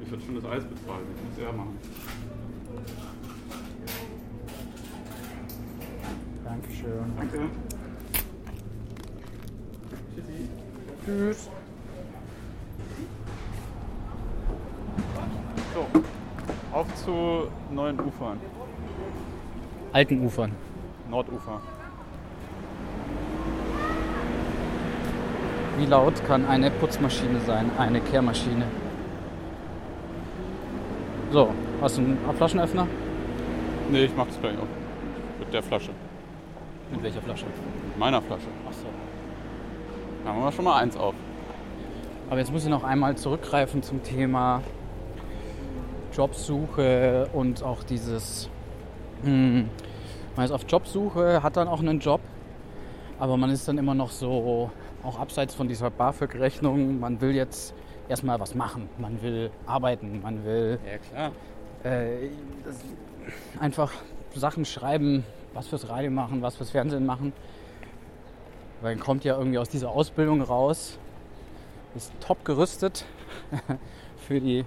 Ich würde schon das Eis bezahlen, ich muss eher machen. Dankeschön. Danke. Tschüssi. Tschüss. So, auf zu neuen Ufern. Alten Ufern. Nordufer. Wie laut kann eine Putzmaschine sein? Eine Kehrmaschine. So, hast du einen Flaschenöffner? Nee, ich mach das gleich auf. Mit der Flasche. Mit welcher Flasche? Mit meiner Flasche. Achso. Da haben wir schon mal eins auf. Aber jetzt muss ich noch einmal zurückgreifen zum Thema Jobsuche und auch dieses. Hm, man ist auf Jobsuche, hat dann auch einen Job, aber man ist dann immer noch so, auch abseits von dieser BAföG-Rechnung, man will jetzt erstmal was machen, man will arbeiten, man will Ja, klar. äh, einfach Sachen schreiben, was fürs Radio machen, was fürs Fernsehen machen. Weil man kommt ja irgendwie aus dieser Ausbildung raus, ist top gerüstet für die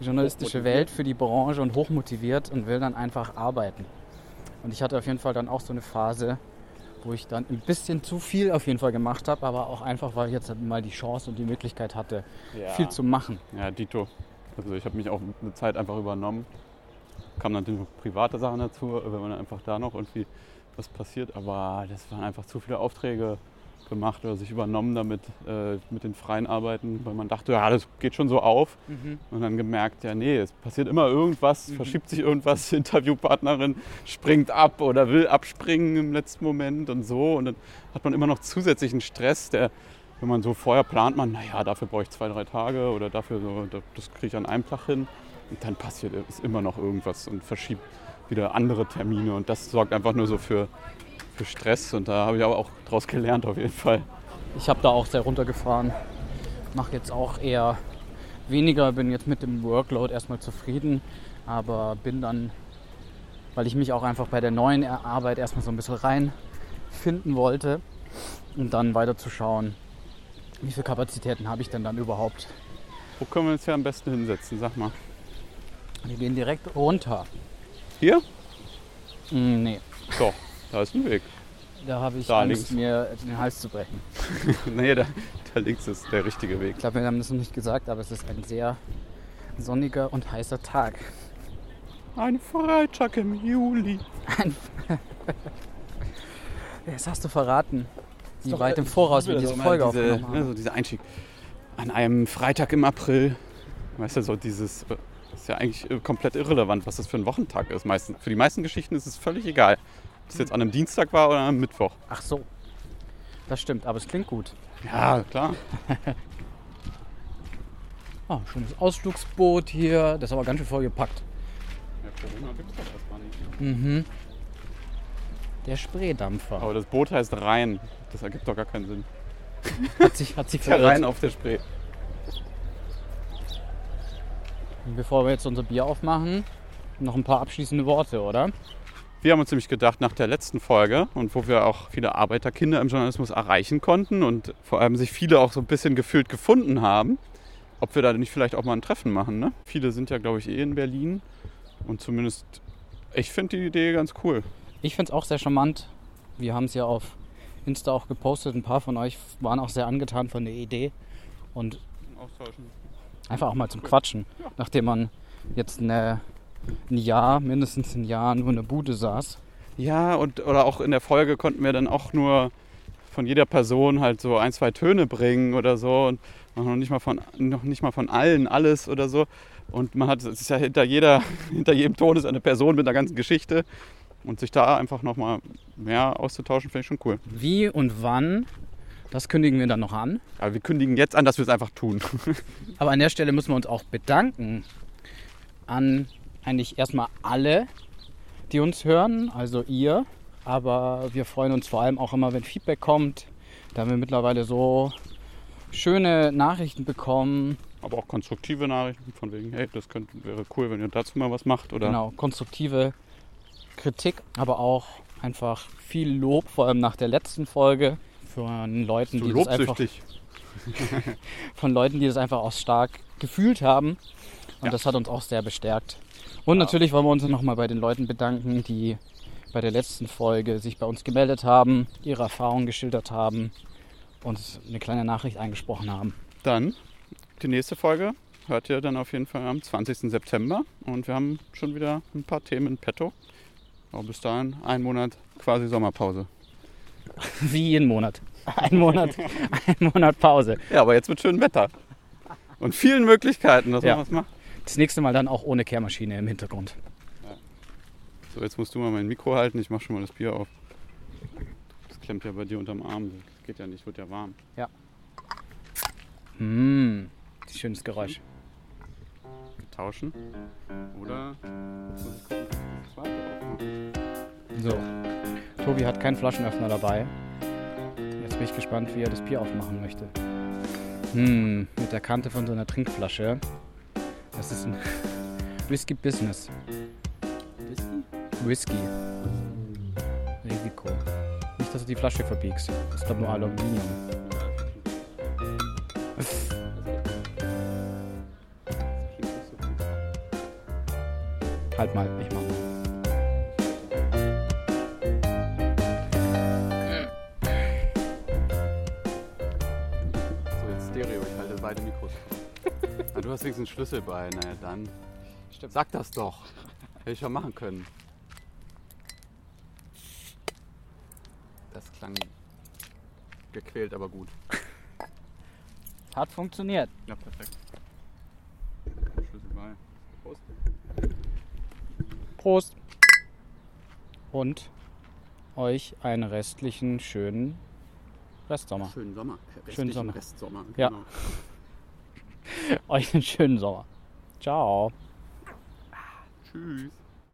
journalistische. Welt, für die Branche und hochmotiviert und will dann einfach arbeiten. Und ich hatte auf jeden Fall dann auch so eine Phase, wo ich dann ein bisschen zu viel auf jeden Fall gemacht habe, aber auch einfach, weil ich jetzt mal die Chance und die Möglichkeit hatte, Ja. viel zu machen. Ja, Dito. Also ich habe mich auch eine Zeit einfach übernommen. Kam dann natürlich noch private Sachen dazu, wenn man einfach da noch irgendwie was passiert. Aber das waren einfach zu viele Aufträge gemacht oder sich übernommen damit äh, mit den freien Arbeiten, weil man dachte, ja, das geht schon so auf. Und dann gemerkt, ja, nee, es passiert immer irgendwas, verschiebt sich irgendwas, die Interviewpartnerin springt ab oder will abspringen im letzten Moment und so. Und dann hat man immer noch zusätzlichen Stress, der, wenn man so vorher plant, man, naja, dafür brauche ich zwei, drei Tage oder dafür so, da- das kriege ich an einem Tag hin. Und dann passiert ist immer noch irgendwas und verschiebt wieder andere Termine. Und das sorgt einfach nur so für, für Stress. Und da habe ich aber auch draus gelernt auf jeden Fall. Ich habe da auch sehr runtergefahren. Mache jetzt auch eher weniger, bin jetzt mit dem Workload erstmal zufrieden, aber bin dann, weil ich mich auch einfach bei der neuen Arbeit erstmal so ein bisschen reinfinden wollte und dann weiter zu schauen, wie viele Kapazitäten habe ich denn dann überhaupt. Wo können wir uns hier am besten hinsetzen? Sag mal. Wir gehen direkt runter. Hier? Mm, nee, Doch, da ist ein Weg. da habe ich Da Angst, links. mir den Hals zu brechen. nee, da, da links ist der richtige Weg. Ich glaube, wir haben das noch nicht gesagt, aber es ist ein sehr sonniger und heißer Tag. Ein Freitag im Juli. Das hast du verraten. Wie doch, weit äh, im Voraus wir diese Folge diese, aufgenommen ne, haben. so dieser Einstieg. An einem Freitag im April. Weißt du, so dieses. Ist ja eigentlich äh, komplett irrelevant, was das für ein Wochentag ist. Meistens, für die meisten Geschichten ist es völlig egal. Ob es jetzt an einem Dienstag war oder am Mittwoch. Ach so. Das stimmt, aber es klingt gut. Ja, klar. Ah, schönes Ausflugsboot hier. Das ist aber ganz schön vollgepackt. Ja, Corona gibt es doch erstmal nicht. Mhm. Der Spreedampfer. Aber das Boot heißt Rhein. Das ergibt doch gar keinen Sinn. Hat sich, hat sich Der Rhein auf der Spree. Bevor wir jetzt unser Bier aufmachen, noch ein paar abschließende Worte, oder? Wir haben uns nämlich gedacht, nach der letzten Folge und wo wir auch viele Arbeiterkinder im Journalismus erreichen konnten und vor allem sich viele auch so ein bisschen gefühlt gefunden haben, ob wir da nicht vielleicht auch mal ein Treffen machen. Ne? Viele sind ja, glaube ich, eh in Berlin und zumindest, ich finde die Idee ganz cool. Ich finde es auch sehr charmant. Wir haben es ja auf Insta auch gepostet. Ein paar von euch waren auch sehr angetan von der Idee. Und Austauschen. Einfach auch mal zum Quatschen. Nachdem man jetzt eine, ein Jahr, mindestens ein Jahr nur in der Bude saß. Ja, und oder auch in der Folge konnten wir dann auch nur von jeder Person halt so ein, zwei Töne bringen oder so und noch nicht mal von noch nicht mal von allen alles oder so. Und man hat, es ist ja hinter, jeder, hinter jedem Ton ist eine Person mit einer ganzen Geschichte. Und sich da einfach nochmal mehr auszutauschen, finde ich schon cool. Wie und wann, das kündigen wir dann noch an. Aber wir kündigen jetzt an, dass wir es einfach tun. Aber an der Stelle müssen wir uns auch bedanken an eigentlich erstmal alle, die uns hören, also ihr. Aber wir freuen uns vor allem auch immer, wenn Feedback kommt. Da haben wir mittlerweile so schöne Nachrichten bekommen. Aber auch konstruktive Nachrichten von wegen, hey, das könnte, wäre cool, wenn ihr dazu mal was macht. Oder Genau, konstruktive Kritik, aber auch einfach viel Lob, vor allem nach der letzten Folge von Leuten, die das einfach von Leuten, die das einfach auch stark gefühlt haben. Und Ja. das hat uns auch sehr bestärkt. Und natürlich wollen wir uns nochmal bei den Leuten bedanken, die bei der letzten Folge sich bei uns gemeldet haben, ihre Erfahrungen geschildert haben, uns eine kleine Nachricht eingesprochen haben. Dann die nächste Folge hört ihr dann auf jeden Fall am 20. September. Und wir haben schon wieder ein paar Themen in petto. Aber bis dahin ein Monat quasi Sommerpause. Wie jeden Monat. Ein Monat, ein Monat Pause. Ja, aber jetzt mit schönem Wetter. Und vielen Möglichkeiten, dass Ja. man was macht. Das nächste Mal dann auch ohne Kehrmaschine im Hintergrund. So, jetzt musst du mal mein Mikro halten. Ich mach schon mal das Bier auf. Das klemmt ja bei dir unterm Arm. Das geht ja nicht, wird ja warm. Mmh, schönes Geräusch. Tauschen. Oder. So, Tobi hat keinen Flaschenöffner dabei. Jetzt bin ich gespannt, wie er das Bier aufmachen möchte. Hm, mit der Kante von so einer Trinkflasche. Das ist ein Whisky Business. Whisky. Risiko. Nicht, dass du die Flasche verbiegst. Das ist glaube nur Aluminium. Halt mal, ich mach hast wenigstens einen Schlüssel bei. Naja, dann. Stimmt. Sag das doch. Hätte ich schon machen können. Das klang gequält, aber gut. Hat funktioniert. Ja, perfekt. Schlüssel bei. Prost. Prost. Und euch einen restlichen schönen Restsommer. Schönen Sommer. Schönen Sommer. Restsommer. Ja. Euch einen schönen Sommer. Ciao. Tschüss.